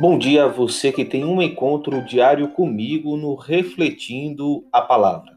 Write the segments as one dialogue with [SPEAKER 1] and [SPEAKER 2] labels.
[SPEAKER 1] Bom dia a você que tem um encontro diário comigo no Refletindo a Palavra.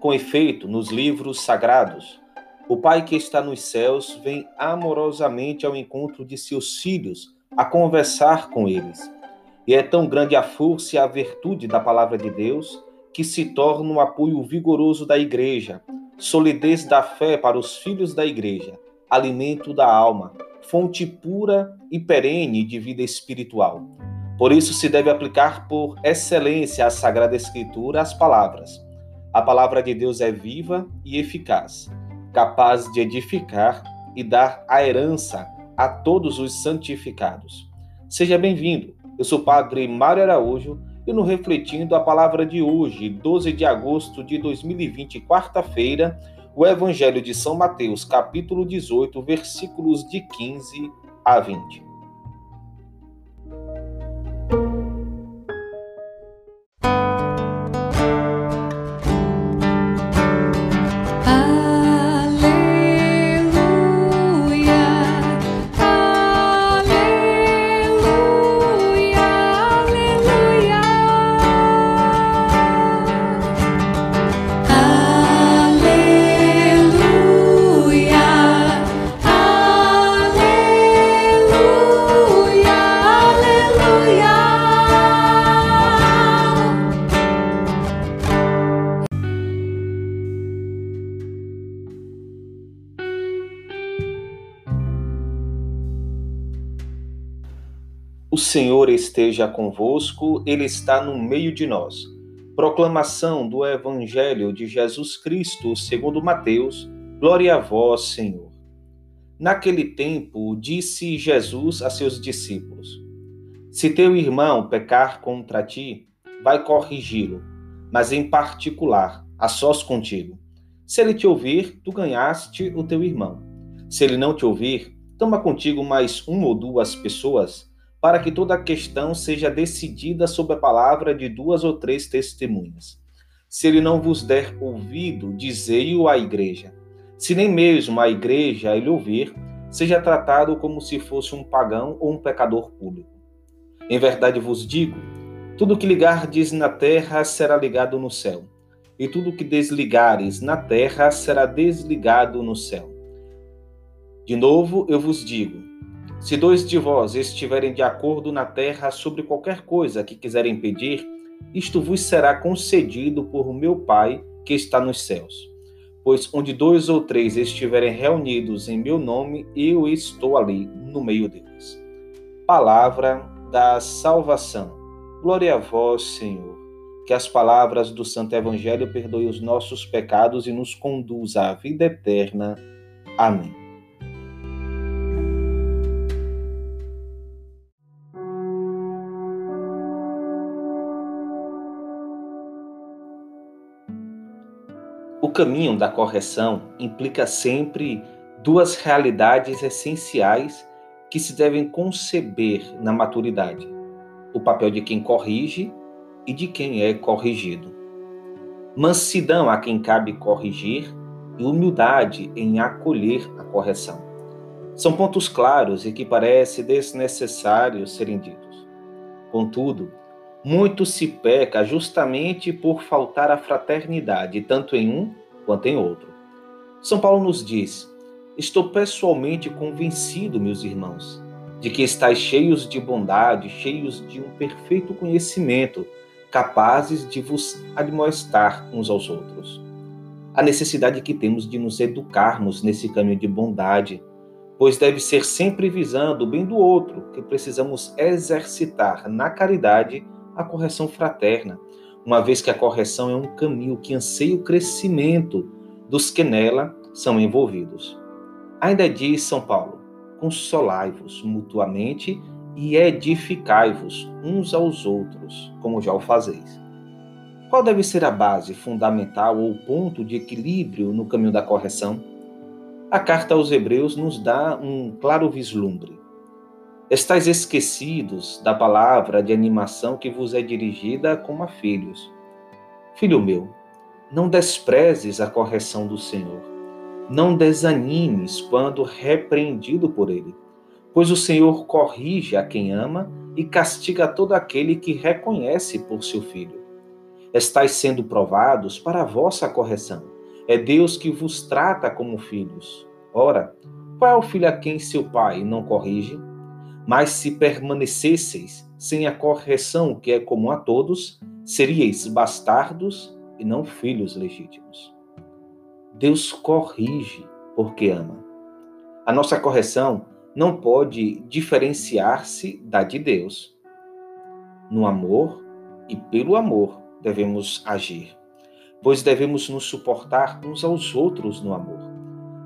[SPEAKER 1] Com efeito, nos livros sagrados, o Pai que está nos céus vem amorosamente ao encontro de seus filhos a conversar com eles. E é tão grande a força e a virtude da palavra de Deus que se torna um apoio vigoroso da igreja, solidez da fé para os filhos da igreja, alimento da alma, fonte pura e perene de vida espiritual. Por isso se deve aplicar por excelência à Sagrada Escritura as palavras. A palavra de Deus é viva e eficaz, capaz de edificar e dar a herança a todos os santificados. Seja bem-vindo. Eu sou o Padre Mário Araújo e no Refletindo a Palavra de hoje, 12 de agosto de 2020, quarta-feira, o Evangelho de São Mateus, capítulo 18, versículos de 15 a 20. O Senhor esteja convosco, Ele está no meio de nós. Proclamação do Evangelho de Jesus Cristo, segundo Mateus. Glória a vós, Senhor. Naquele tempo, disse Jesus a seus discípulos: Se teu irmão pecar contra ti, vai corrigi-lo, mas em particular, a sós contigo. Se ele te ouvir, tu ganhaste o teu irmão. Se ele não te ouvir, toma contigo mais uma ou duas pessoas para que toda a questão seja decidida sob a palavra de duas ou três testemunhas. Se ele não vos der ouvido, dizei-o à igreja. Se nem mesmo a igreja ele ouvir, seja tratado como se fosse um pagão ou um pecador público. Em verdade vos digo: tudo que ligardes na terra será ligado no céu, e tudo que desligares na terra será desligado no céu. De novo eu vos digo: se dois de vós estiverem de acordo na terra sobre qualquer coisa que quiserem pedir, isto vos será concedido por meu Pai que está nos céus. Pois onde dois ou três estiverem reunidos em meu nome, eu estou ali no meio deles. Palavra da salvação. Glória a vós, Senhor. Que as palavras do Santo Evangelho perdoem os nossos pecados e nos conduza à vida eterna. Amém. Caminho da correção implica sempre duas realidades essenciais que se devem conceber na maturidade: o papel de quem corrige e de quem é corrigido. Mansidão a quem cabe corrigir e humildade em acolher a correção. São pontos claros e que parece desnecessário serem ditos. Contudo, muito se peca justamente por faltar a fraternidade, tanto em um quanto em outro. São Paulo nos diz: Estou pessoalmente convencido, meus irmãos, de que estáis cheios de bondade, cheios de um perfeito conhecimento, capazes de vos admoestar uns aos outros. A necessidade que temos de nos educarmos nesse caminho de bondade, pois deve ser sempre visando o bem do outro que precisamos exercitar na caridade a correção fraterna, uma vez que a correção é um caminho que anseia o crescimento dos que nela são envolvidos. Ainda diz São Paulo: consolai-vos mutuamente e edificai-vos uns aos outros, como já o fazeis. Qual deve ser a base fundamental ou ponto de equilíbrio no caminho da correção? A carta aos Hebreus nos dá um claro vislumbre. Estais esquecidos da palavra de animação que vos é dirigida como a filhos. Filho meu, não desprezes a correção do Senhor. Não desanimes quando repreendido por ele, pois o Senhor corrige a quem ama e castiga todo aquele que reconhece por seu filho. Estais sendo provados para a vossa correção. É Deus que vos trata como filhos. Ora, qual é o filho a quem seu pai não corrige? Mas se permanecesseis sem a correção que é comum a todos, seríeis bastardos e não filhos legítimos. Deus corrige porque ama. A nossa correção não pode diferenciar-se da de Deus. No amor e pelo amor devemos agir, pois devemos nos suportar uns aos outros no amor.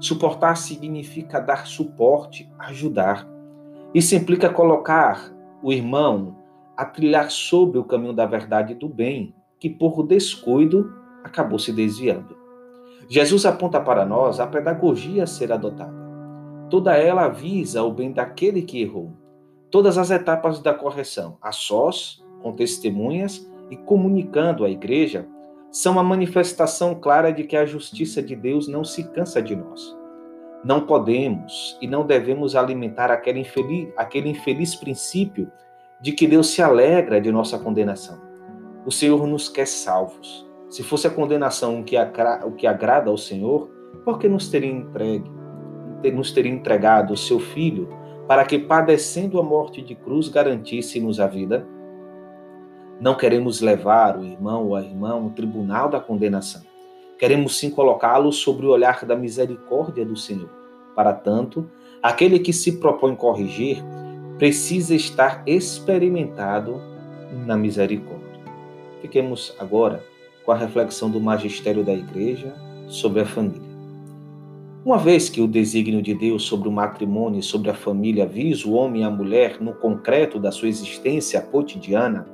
[SPEAKER 1] Suportar significa dar suporte, ajudar. Isso implica colocar o irmão a trilhar sobre o caminho da verdade e do bem, que por descuido acabou se desviando. Jesus aponta para nós a pedagogia a ser adotada. Toda ela visa o bem daquele que errou. Todas as etapas da correção, a sós, com testemunhas e comunicando à igreja, são uma manifestação clara de que a justiça de Deus não se cansa de nós. Não podemos e não devemos alimentar aquele infeliz, aquele infeliz princípio de que Deus se alegra de nossa condenação. O Senhor nos quer salvos. Se fosse a condenação o que, o que agrada ao Senhor, por que nos teria entregue? nos teria entregado o seu Filho para que, padecendo a morte de cruz, garantisse-nos a vida? Não queremos levar o irmão ou a irmã ao tribunal da condenação. Queremos sim colocá-lo sobre o olhar da misericórdia do Senhor. Para tanto, aquele que se propõe corrigir precisa estar experimentado na misericórdia. Fiquemos agora com a reflexão do magistério da Igreja sobre a família. Uma vez que o desígnio de Deus sobre o matrimônio e sobre a família visa o homem e a mulher no concreto da sua existência cotidiana,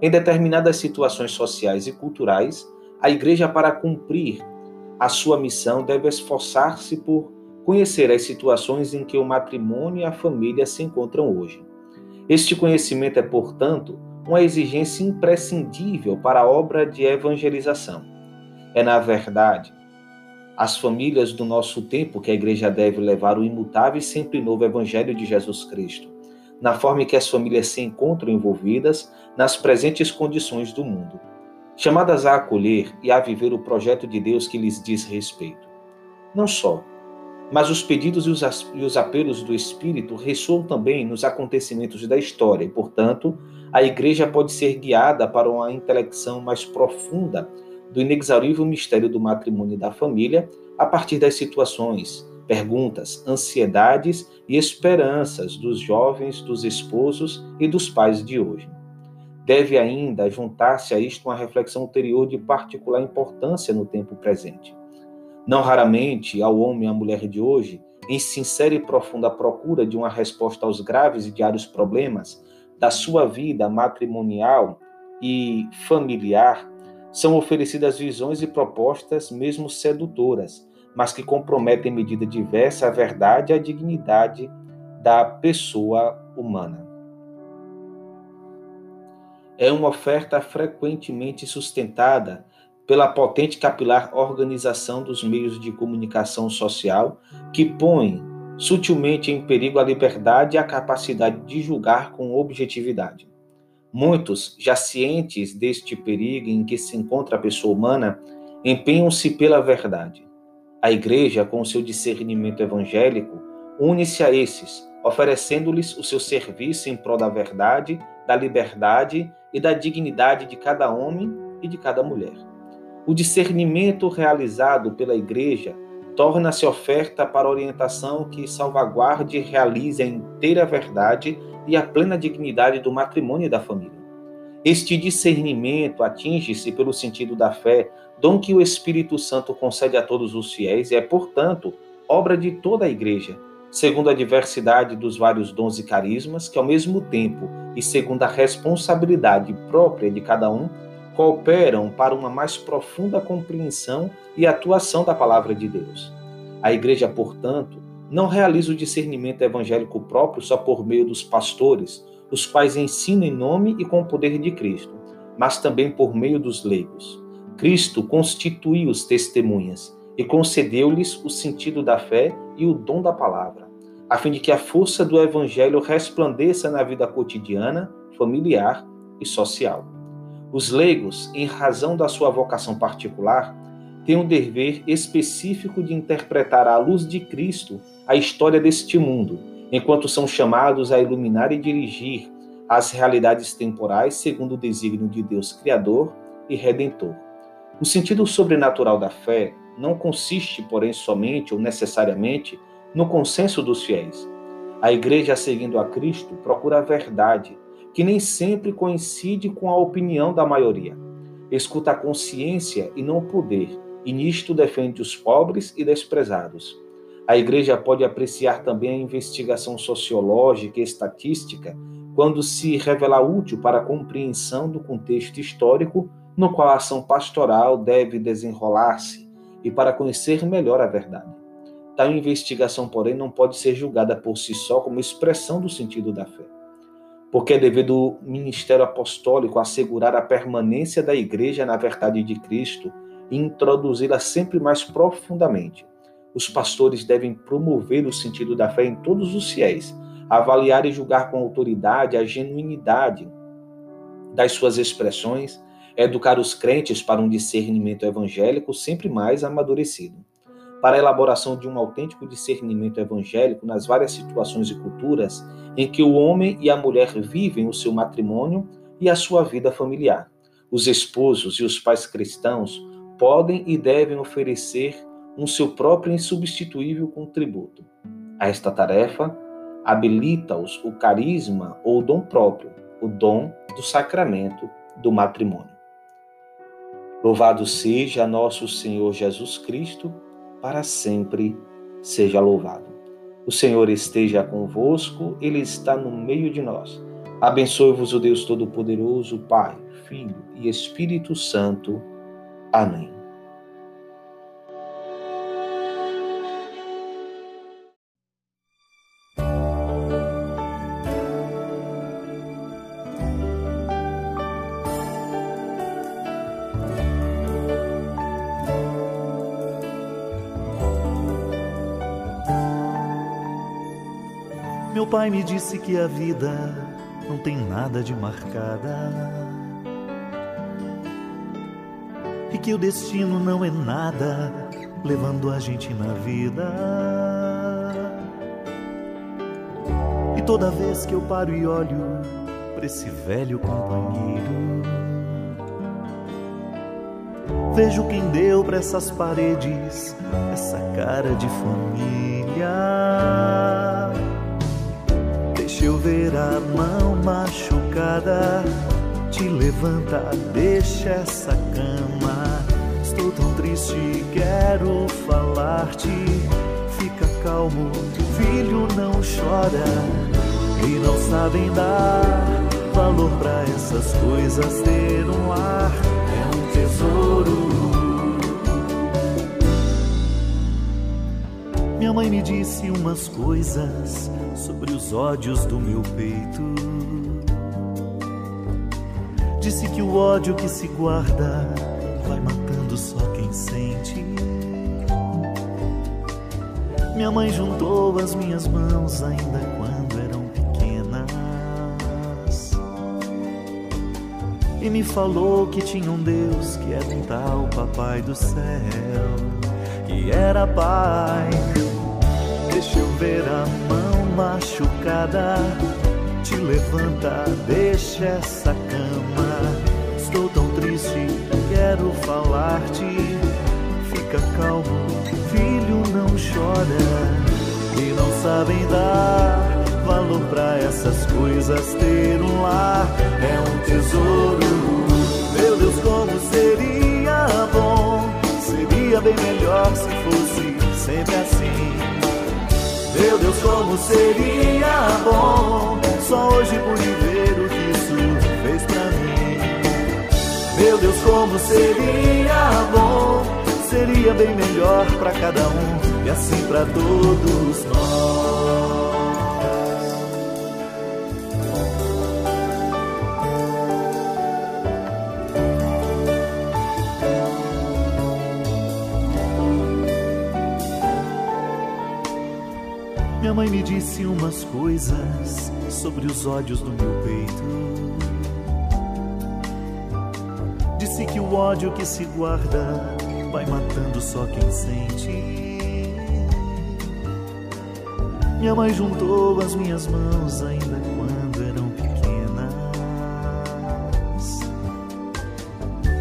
[SPEAKER 1] em determinadas situações sociais e culturais, a Igreja, para cumprir a sua missão, deve esforçar-se por conhecer as situações em que o matrimônio e a família se encontram hoje. Este conhecimento é, portanto, uma exigência imprescindível para a obra de evangelização. É, na verdade, as famílias do nosso tempo que a igreja deve levar o imutável e sempre novo Evangelho de Jesus Cristo, na forma em que as famílias se encontram envolvidas nas presentes condições do mundo, chamadas a acolher e a viver o projeto de Deus que lhes diz respeito. Não só, mas os pedidos e os apelos do Espírito ressoam também nos acontecimentos da história e, portanto, a igreja pode ser guiada para uma intelecção mais profunda do inexaurível mistério do matrimônio e da família a partir das situações, perguntas, ansiedades e esperanças dos jovens, dos esposos e dos pais de hoje. Deve ainda juntar-se a isto uma reflexão ulterior de particular importância no tempo presente. Não raramente, ao homem e à mulher de hoje, em sincera e profunda procura de uma resposta aos graves e diários problemas da sua vida matrimonial e familiar, são oferecidas visões e propostas mesmo sedutoras, mas que comprometem em medida diversa a verdade e a dignidade da pessoa humana. É uma oferta frequentemente sustentada pela potente capilar organização dos meios de comunicação social que põe sutilmente em perigo a liberdade e a capacidade de julgar com objetividade. Muitos, já cientes deste perigo em que se encontra a pessoa humana, empenham-se pela verdade. A Igreja, com seu discernimento evangélico, une-se a esses, oferecendo-lhes o seu serviço em prol da verdade, da liberdade e da dignidade de cada homem e de cada mulher. O discernimento realizado pela Igreja torna-se oferta para orientação que salvaguarde e realize a inteira verdade e a plena dignidade do matrimônio e da família. Este discernimento atinge-se pelo sentido da fé, dom que o Espírito Santo concede a todos os fiéis e é, portanto, obra de toda a Igreja, segundo a diversidade dos vários dons e carismas, que ao mesmo tempo e segundo a responsabilidade própria de cada um, cooperam para uma mais profunda compreensão e atuação da palavra de Deus. A Igreja, portanto, não realiza o discernimento evangélico próprio só por meio dos pastores, os quais ensinam em nome e com o poder de Cristo, mas também por meio dos leigos. Cristo constituiu os testemunhas e concedeu-lhes o sentido da fé e o dom da palavra. a fim de que a força do Evangelho resplandeça na vida cotidiana, familiar e social. Os leigos, em razão da sua vocação particular, têm um dever específico de interpretar à luz de Cristo a história deste mundo, enquanto são chamados a iluminar e dirigir as realidades temporais segundo o desígnio de Deus Criador e Redentor. O sentido sobrenatural da fé não consiste, porém, somente ou necessariamente no consenso dos fiéis. A igreja, seguindo a Cristo, procura a verdade, que nem sempre coincide com a opinião da maioria. Escuta a consciência e não o poder, e nisto defende os pobres e desprezados. A igreja pode apreciar também a investigação sociológica e estatística quando se revela útil para a compreensão do contexto histórico no qual a ação pastoral deve desenrolar-se e para conhecer melhor a verdade. Tal investigação, porém, não pode ser julgada por si só como expressão do sentido da fé, porque é dever do ministério apostólico assegurar a permanência da igreja na verdade de Cristo e introduzi-la sempre mais profundamente. Os pastores devem promover o sentido da fé em todos os fiéis, avaliar e julgar com autoridade a genuinidade das suas expressões, educar os crentes para um discernimento evangélico sempre mais amadurecido para a elaboração de um autêntico discernimento evangélico nas várias situações e culturas em que o homem e a mulher vivem o seu matrimônio e a sua vida familiar. Os esposos e os pais cristãos podem e devem oferecer um seu próprio insubstituível contributo. A esta tarefa, habilita-os o carisma ou dom próprio, o dom do sacramento do matrimônio. Louvado seja nosso Senhor Jesus Cristo para sempre seja louvado. O Senhor esteja convosco, Ele está no meio de nós. Abençoe-vos o Deus Todo-Poderoso, Pai, Filho e Espírito Santo. Amém.
[SPEAKER 2] Pai me disse que a vida não tem nada de marcada. E que o destino não é nada levando a gente na vida. E toda vez que eu paro e olho para esse velho companheiro, vejo quem deu para essas paredes essa cara de família eu ver a mão machucada, te levanta, deixa essa cama. Estou tão triste, quero falar-te. Fica calmo, filho, não chora. E não sabem dar valor para essas coisas. Ter um ar é um tesouro. Minha mãe me disse umas coisas sobre os ódios do meu peito. Disse que o ódio que se guarda vai matando só quem sente. Minha mãe juntou as minhas mãos ainda quando eram pequenas e me falou que tinha um Deus que era um tal Papai do céu, que era Pai. Deixa eu ver a mão machucada, te levanta, deixa essa cama. Estou tão triste, quero falar-te. Fica calmo, filho, não chora. E não sabem dar valor para essas coisas. Ter um lar é um tesouro. Meu Deus, como seria bom, seria bem melhor se fosse sempre assim meu Deus, como seria bom Só hoje pude ver o que isso fez pra mim. Meu Deus, como seria bom Seria bem melhor pra cada um E assim pra todos nós me disse umas coisas sobre os ódios do meu peito. Disse que o ódio que se guarda vai matando só quem sente. Minha mãe juntou as minhas mãos ainda quando eram pequenas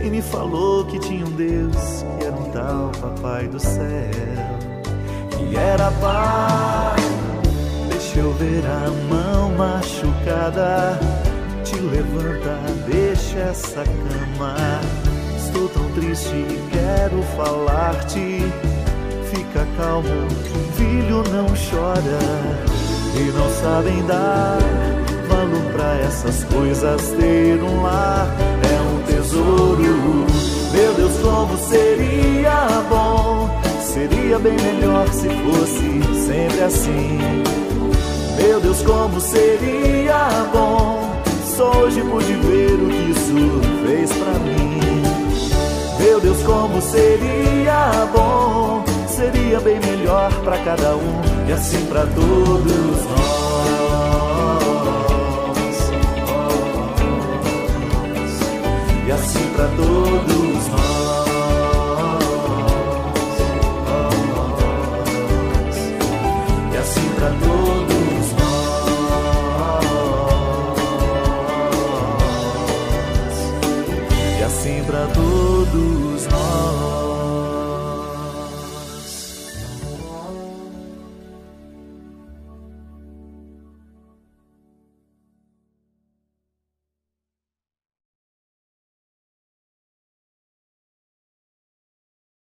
[SPEAKER 2] e me falou que tinha um Deus que era um tal Papai do céu que era pai. Eu ver a mão machucada. Te levanta, deixa essa cama. Estou tão triste quero falar-te. Fica calmo, filho não chora. E não sabem dar valor pra essas coisas. Ter um lar é um tesouro. Meu Deus, como seria bom Seria bem melhor se fosse sempre assim. Meu Deus, como seria bom. Só hoje pude ver o que isso fez pra mim. Meu Deus, como seria bom. Seria bem melhor pra cada um e assim pra todos nós. E assim pra todos